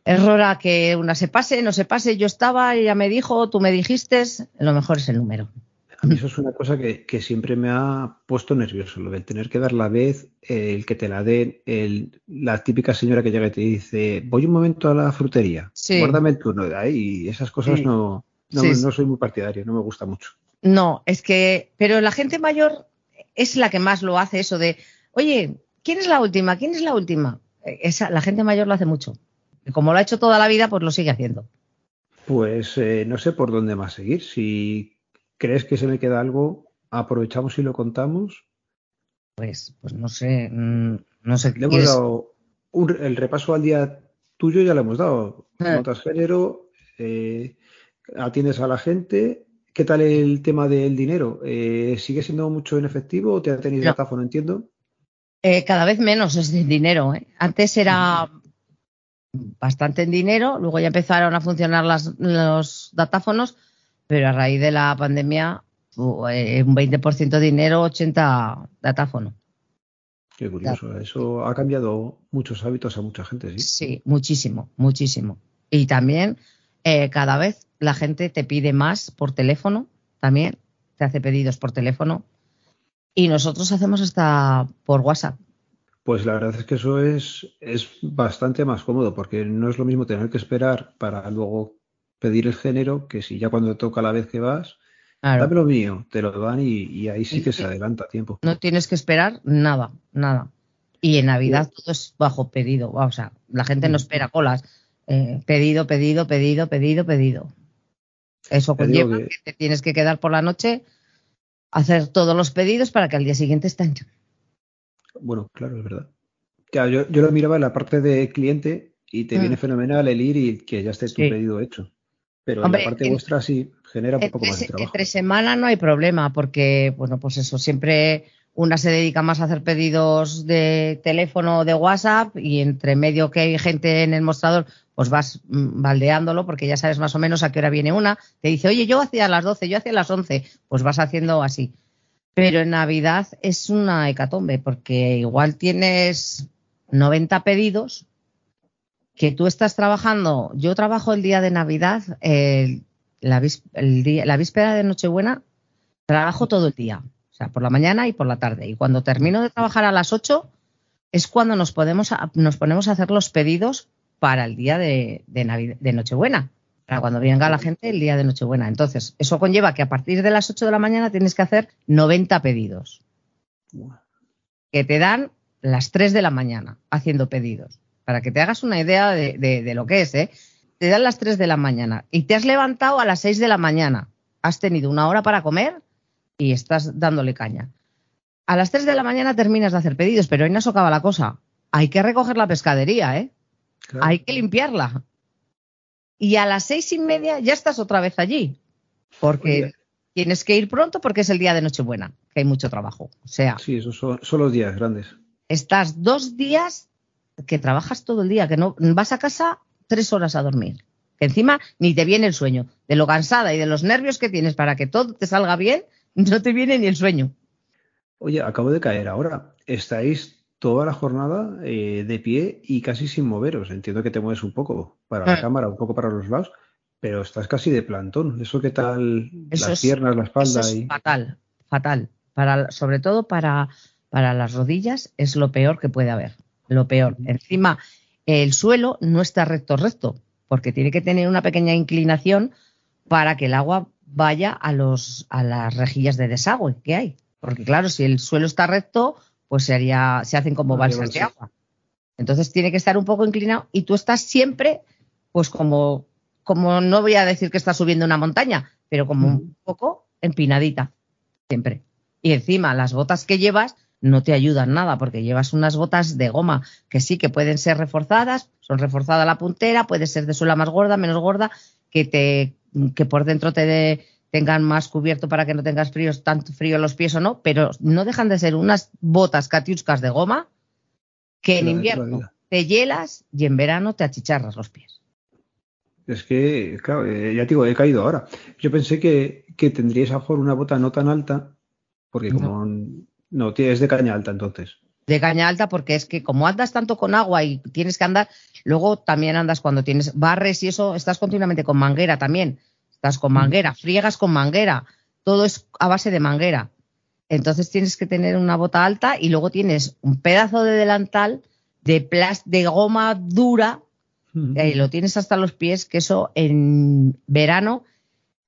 error a que una se pase, no se pase. Yo estaba, ella me dijo, tú me dijiste, lo mejor es el número. A mí eso es una cosa que, siempre me ha puesto nervioso, lo de tener que dar la vez, el que te la den, el, la típica señora que llega y te dice, voy un momento a la frutería, guárdame el turno de ahí, y esas cosas no, no, no soy muy partidario, no me gusta mucho. No, es que, pero la gente mayor es la que más lo hace eso de, oye, ¿quién es la última? ¿Quién es la última? Esa, la gente mayor lo hace mucho. Como lo ha hecho toda la vida, pues lo sigue haciendo. Pues eh, no sé por dónde más seguir. Si crees que se me queda algo, aprovechamos y lo contamos. Pues, pues no sé, mm, no sé. Le hemos dado el repaso al día tuyo, ya le hemos dado. Ah. Notas género, eh, atiendes a la gente. ¿Qué tal el tema del dinero? Eh, ¿Sigue siendo mucho en efectivo o te ha tenido no. datáfono, entiendo? Eh, cada vez menos es de dinero. Antes era bastante en dinero, luego ya empezaron a funcionar los datáfonos, pero a raíz de la pandemia un 20% dinero, 80 datáfono. Qué curioso, eso ha cambiado muchos hábitos a mucha gente, ¿sí? Sí, muchísimo, muchísimo. Y también eh, cada vez la gente te pide más por teléfono, también te hace pedidos por teléfono. Y nosotros hacemos hasta por WhatsApp. Pues la verdad es que eso es, es bastante más cómodo, porque no es lo mismo tener que esperar para luego pedir el género que si ya cuando toca la vez que vas, Dame lo mío, te lo dan y, ahí sí que se adelanta tiempo. No tienes que esperar nada, nada. Y en Navidad todo es bajo pedido. O sea, la gente no mm. espera colas. Eh, pedido, pedido, pedido, pedido, pedido. Eso conlleva que... te tienes que quedar por la noche, hacer todos los pedidos para que al día siguiente estén. Bueno, claro, es verdad. yo, yo, lo miraba en la parte de cliente y te mm. viene fenomenal el ir y que ya esté tu pedido hecho. Pero en la parte vuestra sí genera un poco más de trabajo. Entre semana no hay problema, porque, bueno, pues eso, siempre una se dedica más a hacer pedidos de teléfono o de WhatsApp y entre medio que hay gente en el mostrador, pues vas mm, baldeándolo porque ya sabes más o menos a qué hora viene una. Te dice, oye, yo hacía las 12, yo hacía las 11, pues vas haciendo así. Pero en Navidad es una hecatombe porque igual tienes 90 pedidos que tú estás trabajando, yo trabajo el día de Navidad, la, víspera de Nochebuena, trabajo todo el día, o sea, por la mañana y por la tarde. Y cuando termino de trabajar a las 8 es cuando nos, podemos nos ponemos a hacer los pedidos para el día de, de Nochebuena, para cuando venga la gente el día de Nochebuena. Entonces, eso conlleva que a partir de las 8 de la mañana tienes que hacer 90 pedidos, que te dan las 3 de la mañana haciendo pedidos para que te hagas una idea de, lo que es, ¿eh? Te dan las 3 de la mañana y te has levantado a las 6 de la mañana. Has tenido una hora para comer y estás dándole caña. A las 3 de la mañana terminas de hacer pedidos, pero hoy no socava la cosa. Hay que recoger la pescadería, ¿eh? Hay que limpiarla. Y a las seis y media ya estás otra vez allí. Porque tienes que ir pronto porque es el día de Nochebuena, que hay mucho trabajo. O sea. Sí, esos son los días grandes. Estás dos días que trabajas todo el día, que no vas a casa tres horas a dormir, que encima ni te viene el sueño, de lo cansada y de los nervios que tienes para que todo te salga bien, no te viene ni el sueño. Oye, acabo de caer ahora. Estáis toda la jornada eh, de pie y casi sin moveros. Entiendo que te mueves un poco para la ah. cámara, un poco para los lados, pero estás casi de plantón. ¿Eso qué tal? las piernas, la espalda. y... Fatal, fatal. Para, sobre todo para, para las rodillas es lo peor que puede haber lo peor. Encima, el suelo no está recto recto, porque tiene que tener una pequeña inclinación para que el agua vaya a, los, a las rejillas de desagüe que hay. Porque claro, si el suelo está recto, pues se, haría, se hacen como balsas de agua. Entonces tiene que estar un poco inclinado y tú estás siempre, pues como, como no voy a decir que estás subiendo una montaña, pero como un poco empinadita, siempre. Y encima las botas que llevas no te ayudan nada porque llevas unas botas de goma que sí que pueden ser reforzadas, son reforzada la puntera, puede ser de suela más gorda, menos gorda, que te que por dentro te tengan más cubierto para que no tengas frío, tanto frío en los pies o no, pero no dejan de ser unas botas catiuscas de goma que en invierno te hielas y en verano te achicharras los pies. Es que, claro, eh, ya te digo, he caído ahora. Yo pensé que, que tendríais a mejor una bota no tan alta, porque como no, es de caña alta entonces. De caña alta porque es que como andas tanto con agua y tienes que andar, luego también andas cuando tienes barres y eso, estás continuamente con manguera también. Estás con manguera, friegas con manguera, todo es a base de manguera. Entonces tienes que tener una bota alta y luego tienes un pedazo de delantal de de goma dura, y lo tienes hasta los pies, que eso en verano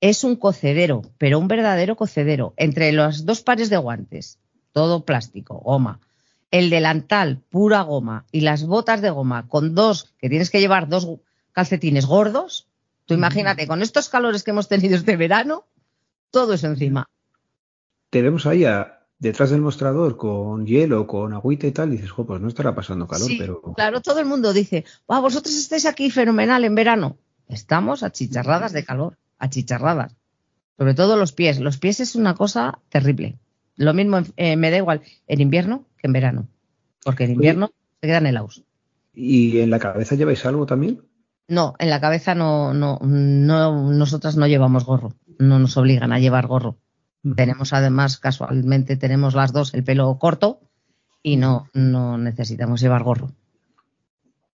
es un cocedero, pero un verdadero cocedero. Entre los dos pares de guantes todo plástico, goma. El delantal, pura goma, y las botas de goma con dos, que tienes que llevar dos calcetines gordos, tú imagínate, con estos calores que hemos tenido este verano, todo eso encima. Te vemos ahí a detrás del mostrador con hielo, con agüita y tal, dices, jo, pues no estará pasando calor, Sí, pero. Claro, todo el mundo dice, "Buah, vosotros estáis aquí fenomenal en verano. Estamos achicharradas de calor, achicharradas. Sobre todo los pies. Los pies es una cosa terrible. Lo mismo eh, me da igual en invierno que en verano. Porque en invierno se quedan helados. ¿Y en la cabeza lleváis algo también? No, en la cabeza no, no, no, nosotras no llevamos gorro. No nos obligan a llevar gorro. Tenemos además, casualmente, tenemos las dos el pelo corto y no, no necesitamos llevar gorro.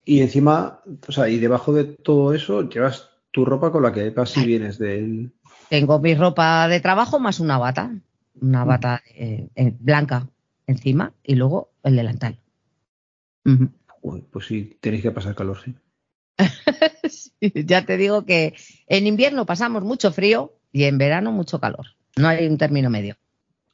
Y encima, o sea, y debajo de todo eso llevas tu ropa con la que vas y vienes del. Tengo mi ropa de trabajo más una bata, una bata eh, eh, blanca encima y luego el delantal. Uy, pues sí, tenéis que pasar calor, sí. Sí, ya te digo que en invierno pasamos mucho frío y en verano mucho calor. No hay un término medio.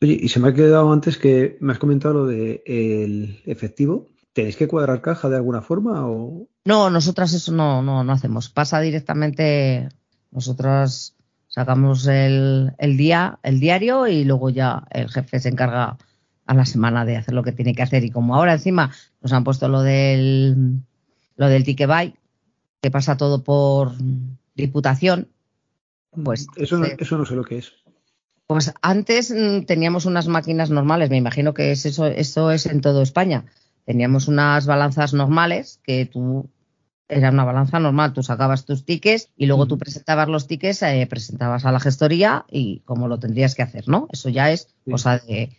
Oye, y se me ha quedado antes que me has comentado lo de el efectivo. ¿Tenéis que cuadrar caja de alguna forma o No, nosotras eso no, no, no hacemos. Pasa directamente, nosotras sacamos el, el día, el diario y luego ya el jefe se encarga a la semana de hacer lo que tiene que hacer. Y como ahora encima nos han puesto lo del lo del ticket buy, que pasa todo por diputación, pues eso no, sí. eso no sé lo que es? Pues antes mm, teníamos unas máquinas normales, me imagino que es eso, eso es en toda España. Teníamos unas balanzas normales que tú era una balanza normal, tú sacabas tus tickets y luego tú presentabas los tickets, eh, presentabas a la gestoría y como lo tendrías que hacer, ¿no? Eso ya es Sí. cosa de,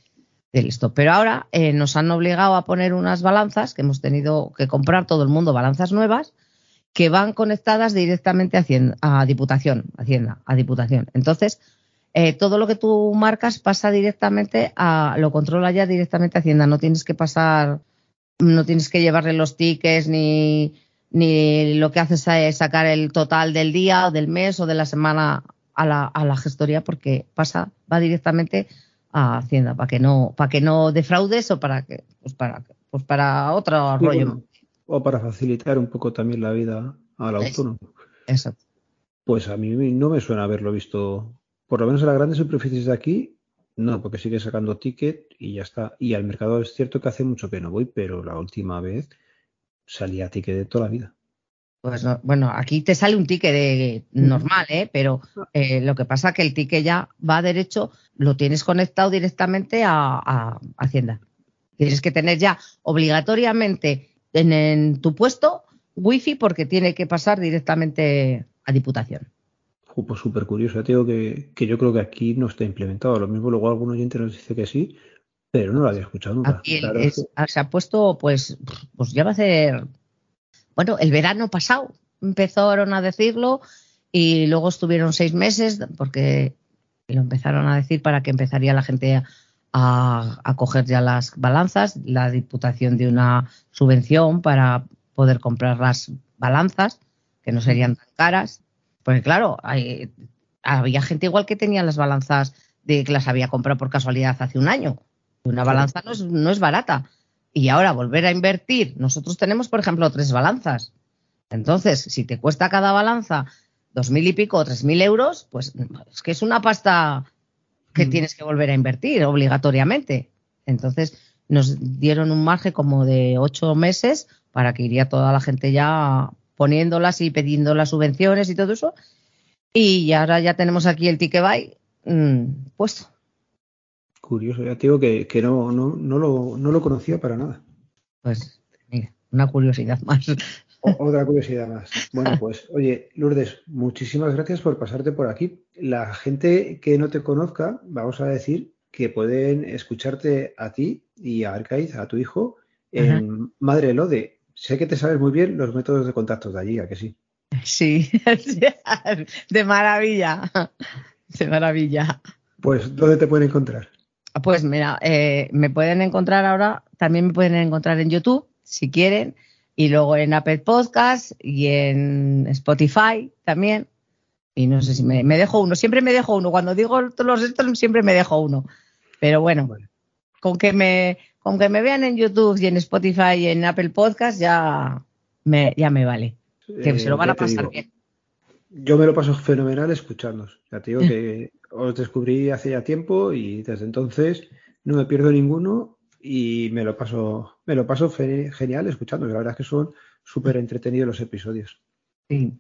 de listo. Pero ahora eh, nos han obligado a poner unas balanzas que hemos tenido que comprar todo el mundo, balanzas nuevas, que van conectadas directamente a, Hacienda- a Diputación, Hacienda, a Diputación. Entonces, eh, todo lo que tú marcas pasa directamente a, lo controla ya directamente Hacienda. No tienes que pasar, no tienes que llevarle los tickets ni, ni lo que haces es sacar el total del día o del mes o de la semana a la, a la gestoría porque pasa, va directamente a Hacienda para que no, para que no defraudes o para que, pues para, pues para otro rollo. O para facilitar un poco también la vida al autónomo. Eso. Pues a mí no me suena haberlo visto, por lo menos en las grandes superficies de aquí, no, porque sigue sacando ticket y ya está. Y al mercado es cierto que hace mucho que no voy, pero la última vez salía ticket de toda la vida. Pues no- bueno, aquí te sale un ticket de normal, ¿eh? pero eh, lo que pasa es que el ticket ya va derecho, lo tienes conectado directamente a, a Hacienda. Tienes que tener ya obligatoriamente en, en tu puesto wifi porque tiene que pasar directamente a Diputación. Pues súper curioso, te digo que, que yo creo que aquí no está implementado. Lo mismo luego algún oyente nos dice que sí, pero no lo había escuchado nunca. Es es- se ha puesto, pues, pues ya va a ser, bueno, el verano pasado empezaron a decirlo y luego estuvieron seis meses porque lo empezaron a decir para que empezaría la gente a, a coger ya las balanzas, la diputación de una subvención para poder comprar las balanzas, que no serían tan caras. Porque claro, hay- había gente igual que tenía las balanzas de que las había comprado por casualidad hace un año. Una balanza no es, no es barata. Y ahora volver a invertir. Nosotros tenemos, por ejemplo, tres balanzas. Entonces, si te cuesta cada balanza dos mil y pico o tres mil euros, pues es que es una pasta que Mm. tienes que volver a invertir obligatoriamente. Entonces, nos dieron un margen como de ocho meses para que iría toda la gente ya poniéndolas y pidiendo las subvenciones y todo eso. Y ahora ya tenemos aquí el ticket buy mm, puesto. curioso, ya te digo que, que no, no, no, lo, no lo conocía para nada. Pues mira, una curiosidad más. Otra curiosidad más. Bueno, pues, oye, Lourdes, muchísimas gracias por pasarte por aquí. La gente que no te conozca, vamos a decir que pueden escucharte a ti y a Arcaiz, a tu hijo, en Madre Lode. Sé que te sabes muy bien los métodos de contacto de allí, ¿a que sí? Sí, de maravilla. De maravilla. Pues, ¿dónde te pueden encontrar? Pues mira, eh, me pueden encontrar ahora, también me pueden encontrar en YouTube, si quieren, y luego en Apple Podcast y en Spotify también. Y no sé si me, me dejo uno, siempre me dejo uno. Cuando digo todos los estos, siempre me dejo uno. Pero bueno, con que me, con que me vean en YouTube y en Spotify y en Apple Podcast ya me, ya me vale. Que Eh, se lo van ya a pasar digo, bien. Yo me lo paso fenomenal escuchándonos. Ya te digo que os descubrí hace ya tiempo y desde entonces no me pierdo ninguno y me lo paso, me lo paso genial escuchando. La verdad es que son súper entretenidos los episodios. Sí.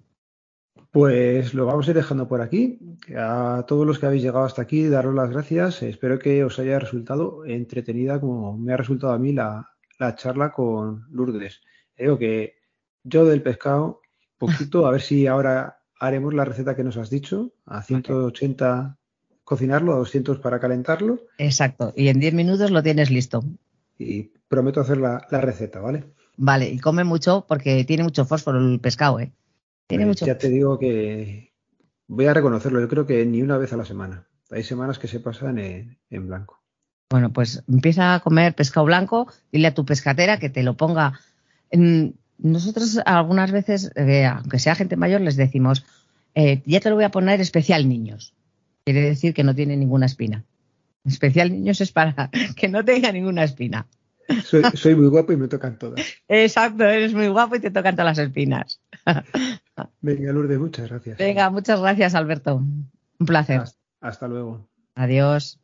Pues lo vamos a ir dejando por aquí. A todos los que habéis llegado hasta aquí, daros las gracias. Espero que os haya resultado entretenida como me ha resultado a mí la, charla con Lourdes. Digo que yo del pescado, poquito, a ver si ahora haremos la receta que nos has dicho, a 180 cocinarlo, a 200 para calentarlo. Exacto, y en 10 minutos lo tienes listo. Y prometo hacer la, la receta, ¿vale? Vale, y come mucho porque tiene mucho fósforo el pescado, ¿eh? Tiene mucho. Ya te digo que voy a reconocerlo, yo creo que ni una vez a la semana. Hay semanas que se pasan en, blanco. Bueno, pues empieza a comer pescado blanco, dile a tu pescatera que te lo ponga. Nosotros algunas veces, eh, aunque sea gente mayor, les decimos, eh, ya te lo voy a poner especial niños. Quiere decir que no tiene ninguna espina. Especial niños es para que no tenga ninguna espina. Soy, soy muy guapo y me tocan todas. Exacto, eres muy guapo y te tocan todas las espinas. Venga, Lourdes, muchas gracias. Venga, muchas gracias, Alberto. Un placer. hasta luego. Adiós.